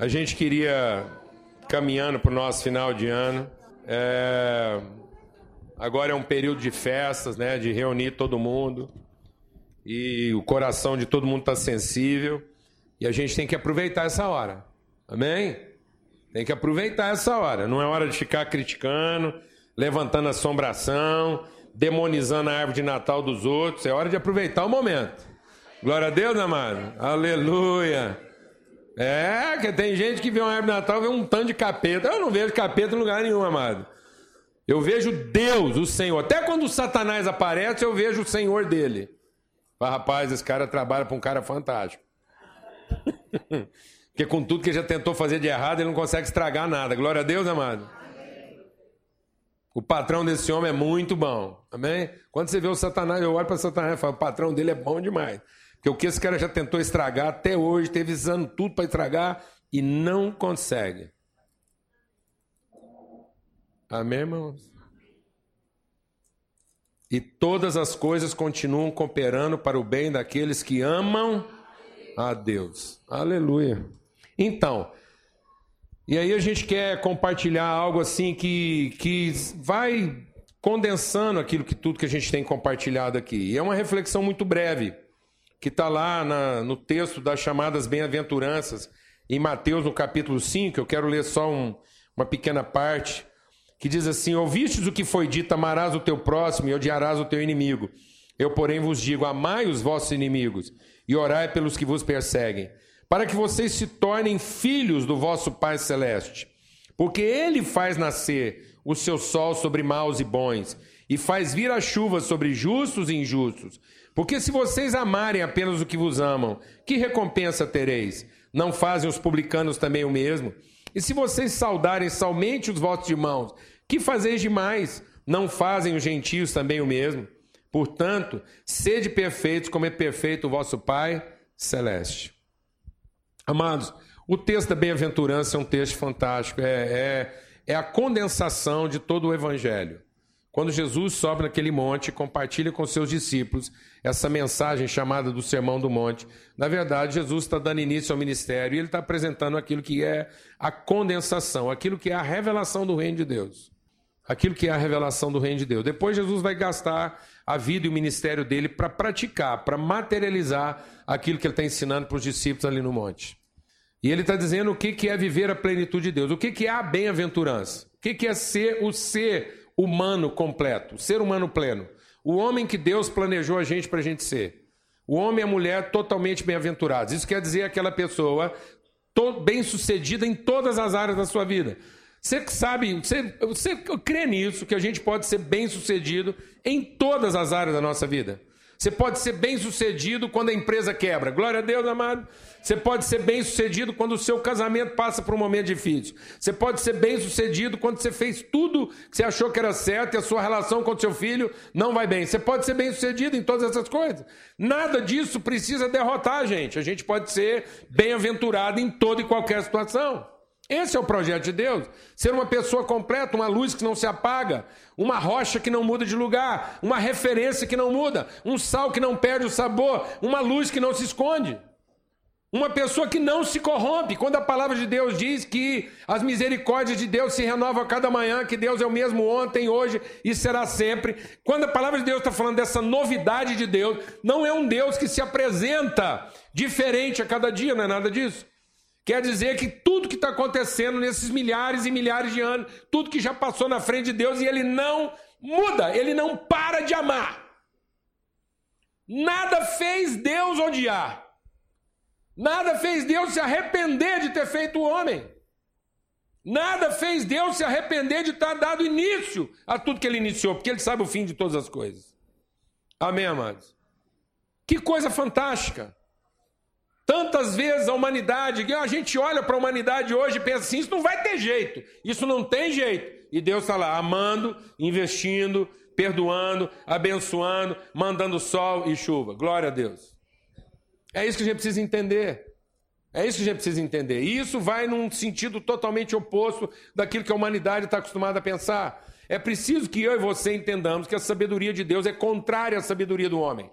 A gente queria, caminhando para o nosso final de ano, é... agora é um período de festas, né? De reunir todo mundo. E o coração de todo mundo está sensível. E a gente tem que aproveitar essa hora. Amém? Tem que aproveitar essa hora. Não é hora de ficar criticando, levantando assombração, demonizando a árvore de Natal dos outros. É hora de aproveitar o momento. Glória a Deus, amado. Aleluia. É, que tem gente que vê uma árvore de Natal e vê um tanto de capeta. Eu não vejo capeta em lugar nenhum, amado. Eu vejo Deus, o Senhor. Até quando o Satanás aparece, eu vejo o Senhor dele. Rapaz, esse cara trabalha para um cara fantástico. Porque com tudo que ele já tentou fazer de errado, ele não consegue estragar nada. Glória a Deus, amado. O patrão desse homem é muito bom. Amém? Quando você vê o Satanás, eu olho para Satanás e falo, o patrão dele é bom demais. Porque o que esse cara já tentou estragar até hoje, teve usando tudo para estragar e não consegue. Amém, irmãos? E todas as coisas continuam cooperando para o bem daqueles que amam a Deus. Aleluia. Então, e aí a gente quer compartilhar algo assim que, que vai condensando aquilo que tudo que a gente tem compartilhado aqui. E é uma reflexão muito breve que está lá na, no texto das chamadas bem-aventuranças, em Mateus, no capítulo 5, eu quero ler só um, uma pequena parte, que diz assim: Ouvistes o que foi dito, amarás o teu próximo e odiarás o teu inimigo. Eu, porém, vos digo: amai os vossos inimigos e orai pelos que vos perseguem, para que vocês se tornem filhos do vosso Pai Celeste. Porque ele faz nascer o seu sol sobre maus e bons, e faz vir a chuva sobre justos e injustos. Porque se vocês amarem apenas o que vos amam, que recompensa tereis? Não fazem os publicanos também o mesmo? E se vocês saudarem somente os vossos irmãos, que fazeis demais? Não fazem os gentios também o mesmo? Portanto, sede perfeitos como é perfeito o vosso Pai celeste. Amados, o texto da bem-aventurança é um texto fantástico, é, é, é a condensação de todo o Evangelho. Quando Jesus sobe naquele monte e compartilha com seus discípulos essa mensagem chamada do Sermão do Monte, na verdade, Jesus está dando início ao ministério e ele está apresentando aquilo que é a condensação, aquilo que é a revelação do reino de Deus. Aquilo que é a revelação do reino de Deus. Depois, Jesus vai gastar a vida e o ministério dele para praticar, para materializar aquilo que ele está ensinando para os discípulos ali no monte. E ele está dizendo o que é viver a plenitude de Deus, o que é a bem-aventurança, o que é ser o ser humano completo, ser humano pleno. O homem que Deus planejou a gente para a gente ser. O homem e a mulher totalmente bem-aventurados. Isso quer dizer aquela pessoa bem-sucedida em todas as áreas da sua vida. Você sabe, você, você crê nisso, que a gente pode ser bem-sucedido em todas as áreas da nossa vida? Você pode ser bem sucedido quando a empresa quebra. Glória a Deus, amado. Você pode ser bem sucedido quando o seu casamento passa por um momento difícil. Você pode ser bem sucedido quando você fez tudo que você achou que era certo e a sua relação com o seu filho não vai bem. Você pode ser bem sucedido em todas essas coisas. Nada disso precisa derrotar a gente. A gente pode ser bem-aventurado em toda e qualquer situação. Esse é o projeto de Deus. Ser uma pessoa completa, uma luz que não se apaga, uma rocha que não muda de lugar, uma referência que não muda, um sal que não perde o sabor, uma luz que não se esconde. Uma pessoa que não se corrompe. Quando a palavra de Deus diz que as misericórdias de Deus se renovam a cada manhã, que Deus é o mesmo ontem, hoje e será sempre. Quando a palavra de Deus está falando dessa novidade de Deus, não é um Deus que se apresenta diferente a cada dia, não é nada disso. Quer dizer que tudo que está acontecendo nesses milhares e milhares de anos, tudo que já passou na frente de Deus e ele não muda, ele não para de amar. Nada fez Deus odiar. Nada fez Deus se arrepender de ter feito o homem. Nada fez Deus se arrepender de ter dado início a tudo que ele iniciou, porque ele sabe o fim de todas as coisas. Amém, amados? Que coisa fantástica. Tantas vezes a humanidade, a gente olha para a humanidade hoje e pensa assim: isso não vai ter jeito, isso não tem jeito. E Deus está lá amando, investindo, perdoando, abençoando, mandando sol e chuva. Glória a Deus. É isso que a gente precisa entender. É isso que a gente precisa entender. E isso vai num sentido totalmente oposto daquilo que a humanidade está acostumada a pensar. É preciso que eu e você entendamos que a sabedoria de Deus é contrária à sabedoria do homem.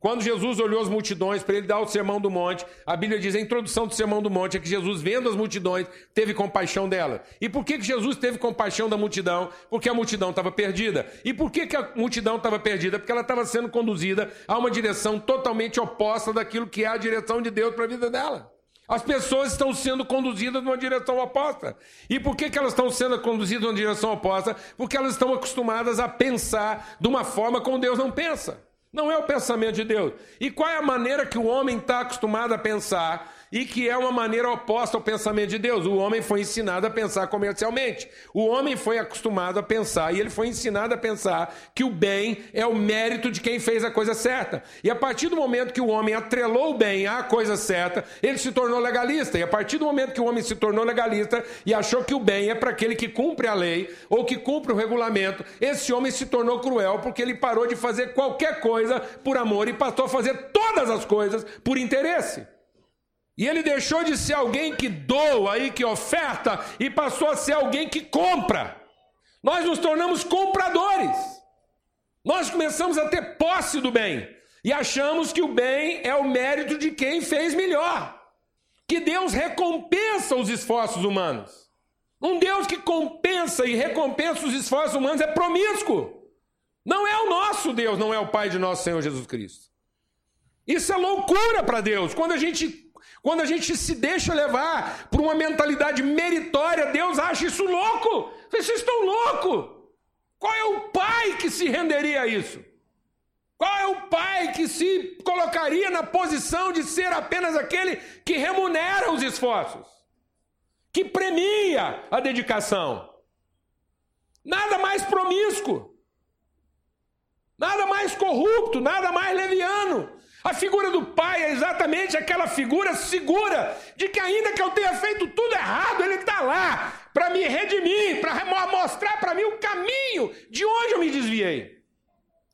Quando Jesus olhou as multidões para ele dar o sermão do monte, a Bíblia diz, a introdução do sermão do monte é que Jesus, vendo as multidões, teve compaixão dela. E por que, que Jesus teve compaixão da multidão? Porque a multidão estava perdida. E por que, que a multidão estava perdida? Porque ela estava sendo conduzida a uma direção totalmente oposta daquilo que é a direção de Deus para a vida dela. As pessoas estão sendo conduzidas numa direção oposta. E por que, que elas estão sendo conduzidas numa direção oposta? Porque elas estão acostumadas a pensar de uma forma como Deus não pensa. Não é o pensamento de Deus. E qual é a maneira que o homem está acostumado a pensar e que é uma maneira oposta ao pensamento de Deus. O homem foi ensinado a pensar comercialmente. O homem foi acostumado a pensar e ele foi ensinado a pensar que o bem é o mérito de quem fez a coisa certa. E a partir do momento que o homem atrelou o bem à coisa certa, ele se tornou legalista. E a partir do momento que o homem se tornou legalista e achou que o bem é para aquele que cumpre a lei ou que cumpre o regulamento, esse homem se tornou cruel porque ele parou de fazer qualquer coisa por amor e passou a fazer todas as coisas por interesse. E ele deixou de ser alguém que doa e que oferta e passou a ser alguém que compra. Nós nos tornamos compradores. Nós começamos a ter posse do bem e achamos que o bem é o mérito de quem fez melhor. Que Deus recompensa os esforços humanos. Um Deus que compensa e recompensa os esforços humanos é promíscuo. Não é o nosso Deus, não é o Pai de nosso Senhor Jesus Cristo. Isso é loucura para Deus. Quando a gente quando a gente se deixa levar por uma mentalidade meritória, Deus acha isso louco. Vocês estão loucos. Qual é o pai que se renderia a isso? Qual é o pai que se colocaria na posição de ser apenas aquele que remunera os esforços, que premia a dedicação? Nada mais promíscuo, nada mais corrupto, nada mais leviano. A figura do pai é exatamente aquela figura segura de que, ainda que eu tenha feito tudo errado, ele está lá para me redimir, para mostrar para mim o caminho de onde eu me desviei.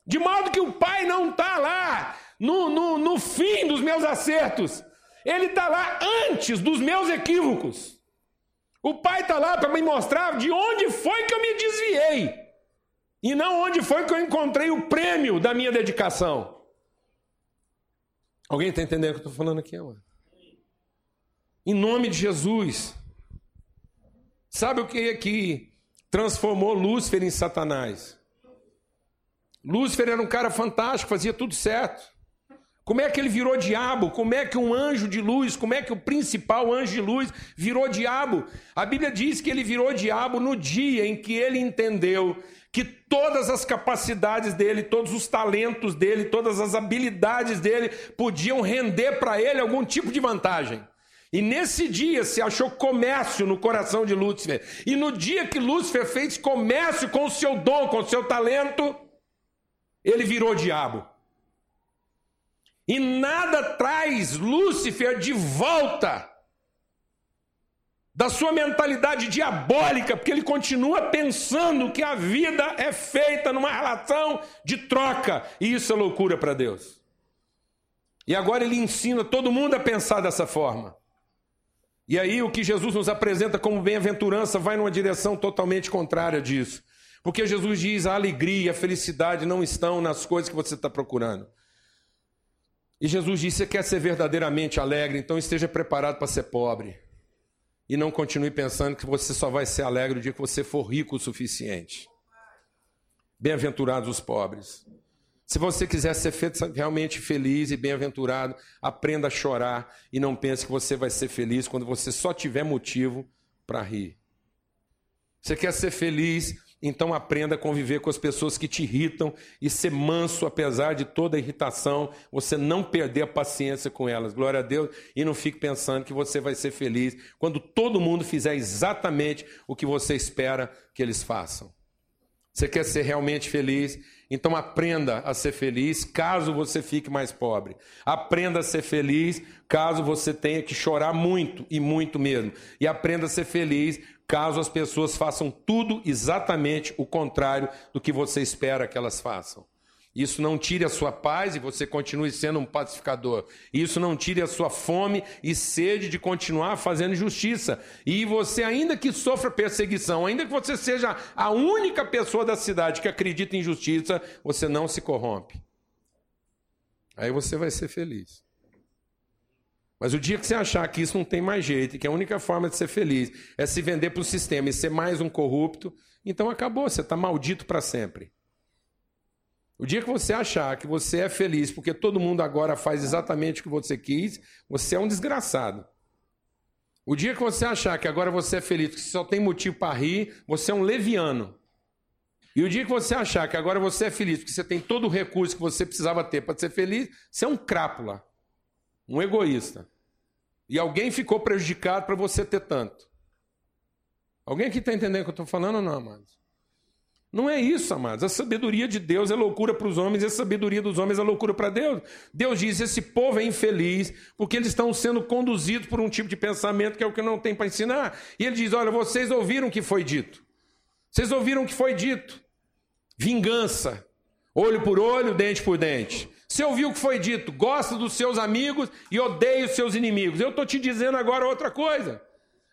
De modo que o pai não está lá no, no, no fim dos meus acertos, ele está lá antes dos meus equívocos. O pai está lá para me mostrar de onde foi que eu me desviei e não onde foi que eu encontrei o prêmio da minha dedicação. Alguém está entendendo o que eu estou falando aqui, amor? Em nome de Jesus. Sabe o que é que transformou Lúcifer em Satanás? Lúcifer era um cara fantástico, fazia tudo certo. Como é que ele virou diabo? Como é que um anjo de luz, como é que o principal anjo de luz virou diabo? A Bíblia diz que ele virou diabo no dia em que ele entendeu que todas as capacidades dele, todos os talentos dele, todas as habilidades dele podiam render para ele algum tipo de vantagem. E nesse dia se achou comércio no coração de Lúcifer. E no dia que Lúcifer fez comércio com o seu dom, com o seu talento, ele virou diabo. E nada traz Lúcifer de volta da sua mentalidade diabólica, porque ele continua pensando que a vida é feita numa relação de troca, e isso é loucura para Deus. E agora ele ensina todo mundo a pensar dessa forma. E aí o que Jesus nos apresenta como bem-aventurança vai numa direção totalmente contrária disso. Porque Jesus diz: a alegria, a felicidade não estão nas coisas que você está procurando. E Jesus diz: você quer ser verdadeiramente alegre, então esteja preparado para ser pobre. E não continue pensando que você só vai ser alegre o dia que você for rico o suficiente. Bem-aventurados os pobres. Se você quiser ser realmente feliz e bem-aventurado, aprenda a chorar e não pense que você vai ser feliz quando você só tiver motivo para rir. Você quer ser feliz, então aprenda a conviver com as pessoas que te irritam e ser manso apesar de toda a irritação, você não perder a paciência com elas. Glória a Deus. E não fique pensando que você vai ser feliz quando todo mundo fizer exatamente o que você espera que eles façam. Você quer ser realmente feliz? Então aprenda a ser feliz caso você fique mais pobre. Aprenda a ser feliz caso você tenha que chorar muito e muito mesmo. E aprenda a ser feliz caso as pessoas façam tudo exatamente o contrário do que você espera que elas façam. Isso não tire a sua paz e você continue sendo um pacificador. Isso não tire a sua fome e sede de continuar fazendo justiça. E você, ainda que sofra perseguição, ainda que você seja a única pessoa da cidade que acredita em justiça, você não se corrompe. Aí você vai ser feliz. Mas o dia que você achar que isso não tem mais jeito que a única forma de ser feliz é se vender para o sistema e ser mais um corrupto, então acabou, você está maldito para sempre. O dia que você achar que você é feliz porque todo mundo agora faz exatamente o que você quis, você é um desgraçado. O dia que você achar que agora você é feliz porque só tem motivo para rir, você é um leviano. E o dia que você achar que agora você é feliz porque você tem todo o recurso que você precisava ter para ser feliz, você é um crápula, um egoísta. E alguém ficou prejudicado para você ter tanto. Alguém aqui está entendendo o que eu estou falando ou não, amados? Não é isso, amados. A sabedoria de Deus é loucura para os homens e a sabedoria dos homens é loucura para Deus. Deus diz: esse povo é infeliz porque eles estão sendo conduzidos por um tipo de pensamento que é o que não tem para ensinar. E ele diz: olha, vocês ouviram o que foi dito. Vocês ouviram o que foi dito. Vingança. Olho por olho, dente por dente. Você ouviu o que foi dito? Gosta dos seus amigos e odeia os seus inimigos. Eu estou te dizendo agora outra coisa.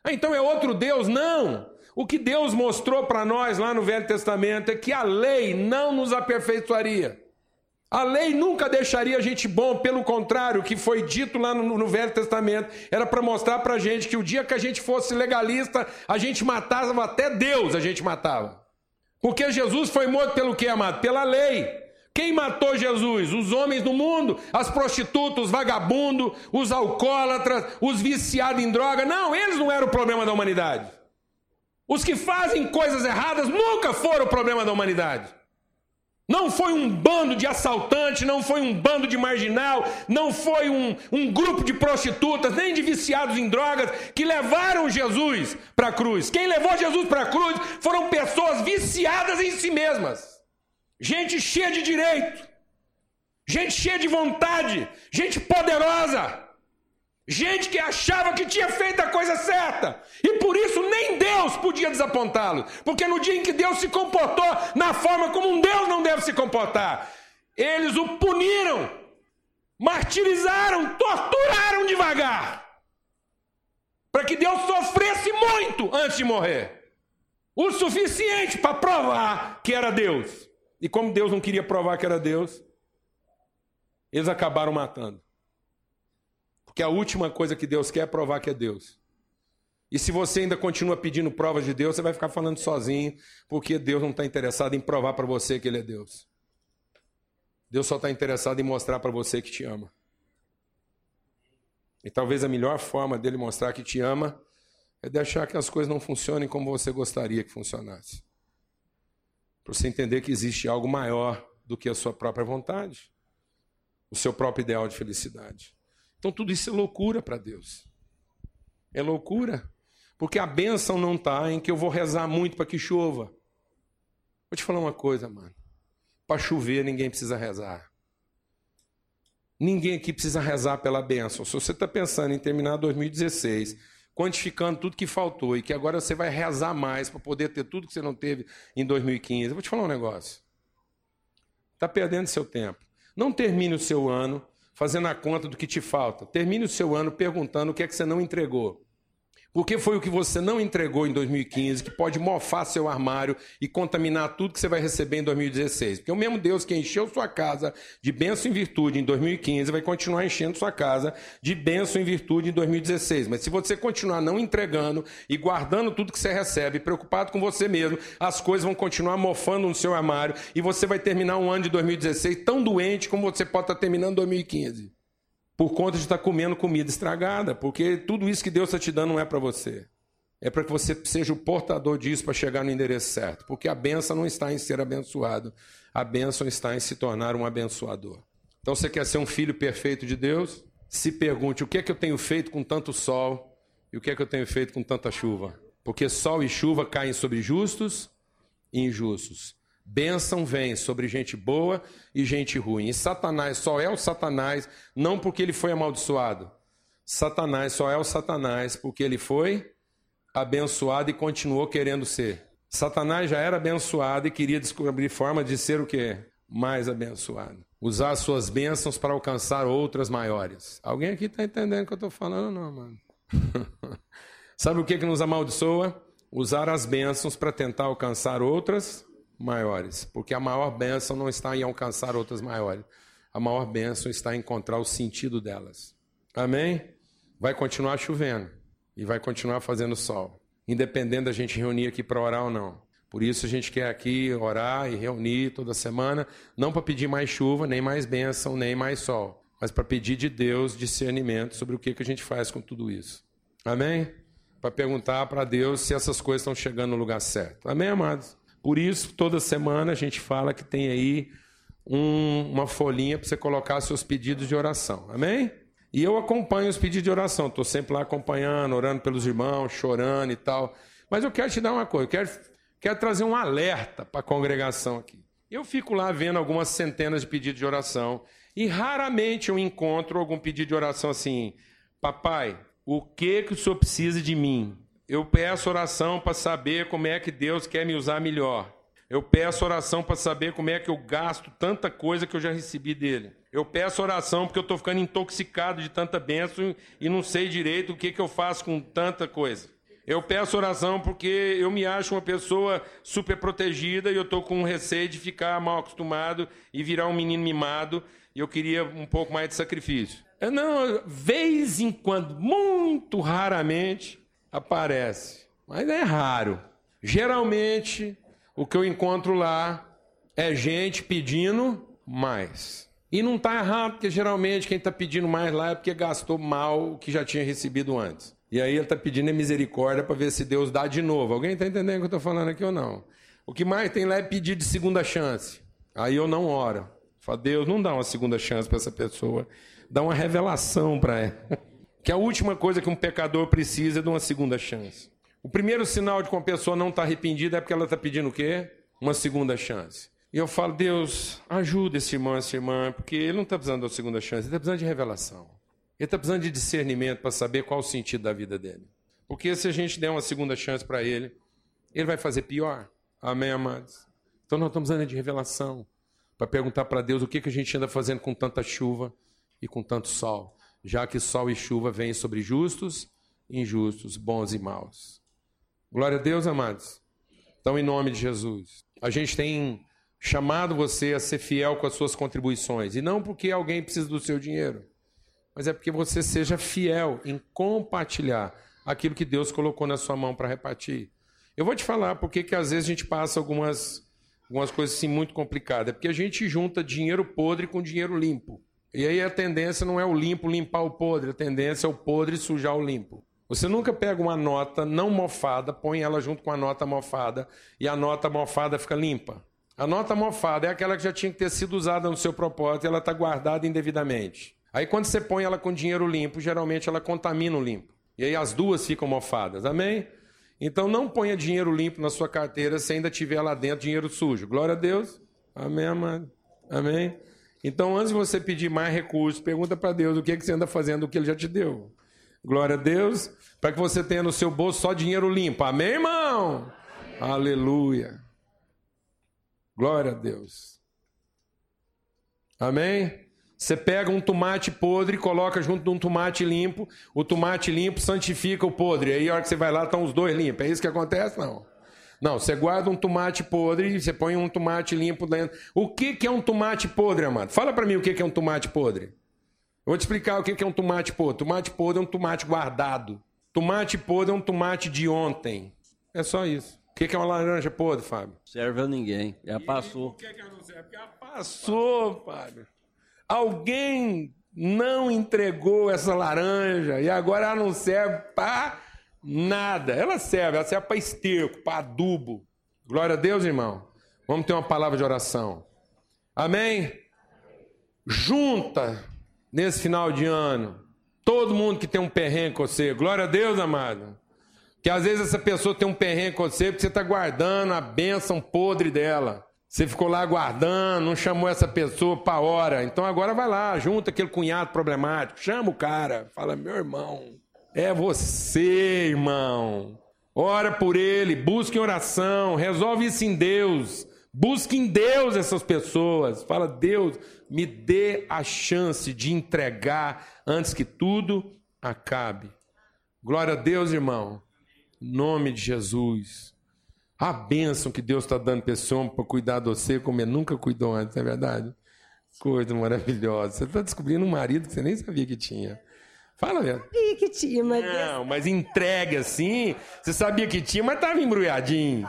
Ah, então é outro Deus? Não. O que Deus mostrou para nós lá no Velho Testamento é que a lei não nos aperfeiçoaria. A lei nunca deixaria a gente bom, pelo contrário, o que foi dito lá no, no Velho Testamento era para mostrar para a gente que o dia que a gente fosse legalista, a gente matava até Deus, a gente matava. Porque Jesus foi morto pelo que, amado? Pela lei. Quem matou Jesus? Os homens do mundo, as prostitutas, os vagabundos, os alcoólatras, os viciados em droga. Não, eles não eram o problema da humanidade. Os que fazem coisas erradas nunca foram o problema da humanidade. Não foi um bando de assaltantes, não foi um bando de marginal, não foi um, um grupo de prostitutas, nem de viciados em drogas que levaram Jesus para a cruz. Quem levou Jesus para a cruz foram pessoas viciadas em si mesmas, gente cheia de direito, gente cheia de vontade, gente poderosa. Gente que achava que tinha feito a coisa certa. E por isso nem Deus podia desapontá-los. Porque no dia em que Deus se comportou na forma como um Deus não deve se comportar, eles o puniram, martirizaram, torturaram devagar. Para que Deus sofresse muito antes de morrer. O suficiente para provar que era Deus. E como Deus não queria provar que era Deus, eles acabaram matando. Porque a última coisa que Deus quer é provar que é Deus. E se você ainda continua pedindo provas de Deus, você vai ficar falando sozinho, porque Deus não está interessado em provar para você que Ele é Deus. Deus só está interessado em mostrar para você que te ama. E talvez a melhor forma dele mostrar que te ama é deixar que as coisas não funcionem como você gostaria que funcionasse. Para você entender que existe algo maior do que a sua própria vontade, o seu próprio ideal de felicidade. Então tudo isso é loucura para Deus. É loucura. Porque a bênção não está em que eu vou rezar muito para que chova. Vou te falar uma coisa, mano. Para chover, ninguém precisa rezar. Ninguém aqui precisa rezar pela bênção. Se você está pensando em terminar 2016, quantificando tudo que faltou e que agora você vai rezar mais para poder ter tudo que você não teve em 2015, eu vou te falar um negócio. Está perdendo seu tempo. Não termine o seu ano fazendo a conta do que te falta. Termine o seu ano perguntando o que é que você não entregou. Porque foi o que você não entregou em 2015 que pode mofar seu armário e contaminar tudo que você vai receber em 2016. Porque o mesmo Deus que encheu sua casa de bênção e virtude em 2015 vai continuar enchendo sua casa de bênção e virtude em 2016. Mas se você continuar não entregando e guardando tudo que você recebe, preocupado com você mesmo, as coisas vão continuar mofando no seu armário e você vai terminar um ano de 2016 tão doente como você pode estar terminando 2015 por conta de estar comendo comida estragada, porque tudo isso que Deus está te dando não é para você. É para que você seja o portador disso para chegar no endereço certo. Porque a benção não está em ser abençoado, a benção está em se tornar um abençoador. Então você quer ser um filho perfeito de Deus? Se pergunte: o que é que eu tenho feito com tanto sol e o que é que eu tenho feito com tanta chuva? Porque sol e chuva caem sobre justos e injustos. Bênção vem sobre gente boa e gente ruim. E Satanás só é o Satanás não porque ele foi amaldiçoado. Satanás só é o Satanás porque ele foi abençoado e continuou querendo ser. Satanás já era abençoado e queria descobrir forma de ser o que? Mais abençoado. Usar suas bênçãos para alcançar outras maiores. Alguém aqui está entendendo o que eu estou falando, não, mano? Sabe o que, que nos amaldiçoa? Usar as bênçãos para tentar alcançar outras maiores, porque a maior bênção não está em alcançar outras maiores. a maior bênção está em encontrar o sentido delas. Amém? Vai continuar chovendo e vai continuar fazendo sol, independente da gente reunir aqui para orar ou não. Por isso a gente quer aqui orar e reunir toda semana, não para pedir mais chuva, nem mais bênção, nem mais sol, mas para pedir de Deus discernimento sobre o que, que a gente faz com tudo isso. Amém? Para perguntar para Deus se essas coisas estão chegando no lugar certo. Amém, amados? Por isso, toda semana a gente fala que tem aí um, uma folhinha para você colocar seus pedidos de oração. Amém? E eu acompanho os pedidos de oração. Estou sempre lá acompanhando, orando pelos irmãos, chorando e tal. Mas eu quero te dar uma coisa. Eu quero, quero trazer um alerta para a congregação aqui. Eu fico lá vendo algumas centenas de pedidos de oração. E raramente eu encontro algum pedido de oração assim. Papai, o que, que o senhor precisa de mim? Eu peço oração para saber como é que Deus quer me usar melhor. Eu peço oração para saber como é que eu gasto tanta coisa que eu já recebi dele. Eu peço oração porque eu estou ficando intoxicado de tanta bênção e não sei direito o que, que eu faço com tanta coisa. Eu peço oração porque eu me acho uma pessoa super protegida e eu estou com receio de ficar mal acostumado e virar um menino mimado e eu queria um pouco mais de sacrifício. Eu não, vez em quando, muito raramente, aparece, mas é raro. Geralmente o que eu encontro lá é gente pedindo mais. E não está errado, porque geralmente quem está pedindo mais lá é porque gastou mal o que já tinha recebido antes. E aí ele está pedindo misericórdia para ver se Deus dá de novo. Alguém está entendendo o que eu estou falando aqui ou não? O que mais tem lá é pedir de segunda chance. Aí eu não oro. Fala, Deus, não dá uma segunda chance para essa pessoa. Dá uma revelação para ela. Que a última coisa que um pecador precisa é de uma segunda chance. O primeiro sinal de que uma pessoa não está arrependida é porque ela está pedindo o quê? Uma segunda chance. E eu falo, Deus, ajuda esse irmão, essa irmã, porque ele não está precisando da segunda chance, ele está precisando de revelação. Ele está precisando de discernimento para saber qual o sentido da vida dele. Porque se a gente der uma segunda chance para ele, ele vai fazer pior. Amém, amados? Então nós estamos precisando de revelação para perguntar para Deus o que, que a gente anda fazendo com tanta chuva e com tanto sol, já que sol e chuva vêm sobre justos, injustos, bons e maus. Glória a Deus, amados. Então, em nome de Jesus, a gente tem chamado você a ser fiel com as suas contribuições, e não porque alguém precisa do seu dinheiro, mas é porque você seja fiel em compartilhar aquilo que Deus colocou na sua mão para repartir. Eu vou te falar porque que às vezes a gente passa algumas, algumas coisas assim muito complicadas. É porque a gente junta dinheiro podre com dinheiro limpo. E aí a tendência não é o limpo limpar o podre, a tendência é o podre sujar o limpo. Você nunca pega uma nota não mofada, põe ela junto com a nota mofada e a nota mofada fica limpa. A nota mofada é aquela que já tinha que ter sido usada no seu propósito e ela está guardada indevidamente. Aí quando você põe ela com dinheiro limpo, geralmente ela contamina o limpo. E aí as duas ficam mofadas. Amém? Então não ponha dinheiro limpo na sua carteira se ainda tiver lá dentro dinheiro sujo. Glória a Deus. Amém, amado. Amém? Então, antes de você pedir mais recursos, pergunta para Deus o que, é que você anda fazendo, o que Ele já te deu. Glória a Deus. Para que você tenha no seu bolso só dinheiro limpo. Amém, irmão? Amém. Aleluia. Glória a Deus. Amém? Você pega um tomate podre, coloca junto de um tomate limpo, o tomate limpo santifica o podre. Aí a hora que você vai lá, estão os dois limpos. É isso que acontece? Não. Não, você guarda um tomate podre, você põe um tomate limpo dentro. O que, que é um tomate podre, amado? Fala para mim o que, que é um tomate podre. Eu vou te explicar o que é um tomate podre. Tomate podre é um tomate guardado. Tomate podre é um tomate de ontem. É só isso. O que é uma laranja podre, Fábio? Serve a ninguém. Já passou. Por que, que não serve? Porque já passou, Fábio. Alguém não entregou essa laranja e agora ela não serve para nada. Ela serve, ela serve para esterco, para adubo. Glória a Deus, irmão. Vamos ter uma palavra de oração. Amém? Junta nesse final de ano. Todo mundo que tem um perrengue com você. Glória a Deus, amado. Que às vezes essa pessoa tem um perrengue com você porque você está guardando a bênção podre dela. Você ficou lá guardando, não chamou essa pessoa para hora. Então agora vai lá, junta aquele cunhado problemático, chama o cara, fala: meu irmão, é você, irmão. Ora por ele, busque oração, resolve isso em Deus. Busque em Deus essas pessoas. Fala, Deus, me dê a chance de entregar antes que tudo acabe. Glória a Deus, irmão. Em nome de Jesus. A bênção que Deus está dando para esse homem para cuidar de você, como ele nunca cuidou antes, não é verdade? Coisa maravilhosa. Você está descobrindo um marido que você nem sabia que tinha. Fala, velho. Sabia que tinha, mas. Não, mas entregue assim. Você sabia que tinha, mas tava embrulhadinho.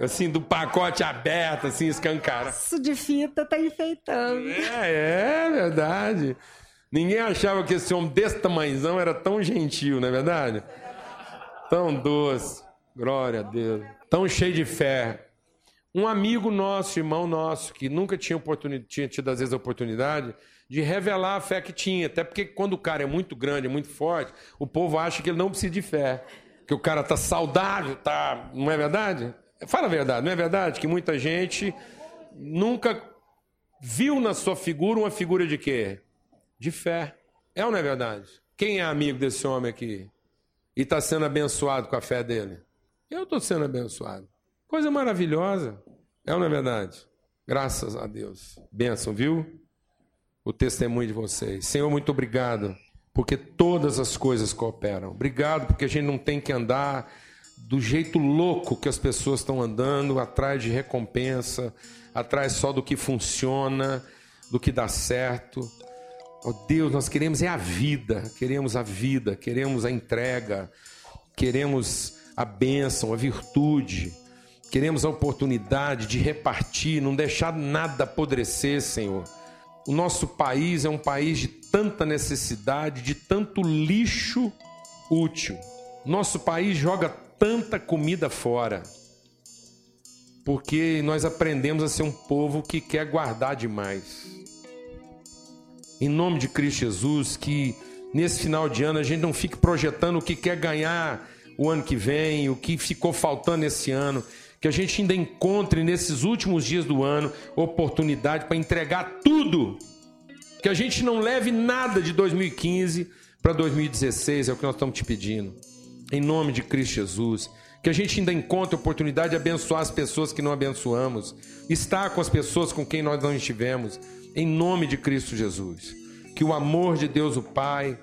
Assim, do pacote aberto, assim, escancara. Isso de fita tá enfeitando. É, é verdade. Ninguém achava que esse homem desse tamanhozão era tão gentil, não é verdade? Tão doce. Glória a Deus. Tão cheio de fé. Um amigo nosso, irmão nosso, que nunca tinha, oportunidade, tinha tido às vezes a oportunidade de revelar a fé que tinha. Até porque quando o cara é muito grande, é muito forte, o povo acha que ele não precisa de fé. Que o cara tá saudável, tá. Não é verdade? Fala a verdade, não é verdade? Que muita gente nunca viu na sua figura uma figura de quê? De fé. É ou não é verdade? Quem é amigo desse homem aqui? E está sendo abençoado com a fé dele? Eu estou sendo abençoado. Coisa maravilhosa. É ou não é verdade? Graças a Deus. Benção, viu? O testemunho de vocês. Senhor, muito obrigado, porque todas as coisas cooperam. Obrigado, porque a gente não tem que andar do jeito louco que as pessoas estão andando, atrás de recompensa, atrás só do que funciona, do que dá certo. Oh Deus, nós queremos é a vida, queremos a vida, queremos a entrega, queremos a bênção, a virtude, queremos a oportunidade de repartir, não deixar nada apodrecer, Senhor. O nosso país é um país de tanta necessidade, de tanto lixo útil. Nosso país joga tanta comida fora, porque nós aprendemos a ser um povo que quer guardar demais. Em nome de Cristo Jesus, que nesse final de ano a gente não fique projetando o que quer ganhar o ano que vem, o que ficou faltando esse ano, que a gente ainda encontre nesses últimos dias do ano oportunidade para entregar tudo, que a gente não leve nada de 2015 para 2016, é o que nós estamos te pedindo em nome de Cristo Jesus. Que a gente ainda encontre oportunidade de abençoar as pessoas que não abençoamos, estar com as pessoas com quem nós não estivemos, em nome de Cristo Jesus. Que o amor de Deus, o Pai,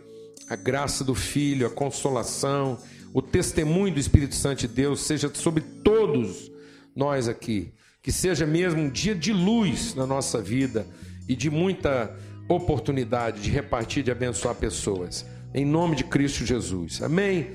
a graça do Filho, a consolação, o testemunho do Espírito Santo de Deus seja sobre todos nós aqui. Que seja mesmo um dia de luz na nossa vida e de muita oportunidade de repartir, de abençoar pessoas. Em nome de Cristo Jesus. Amém.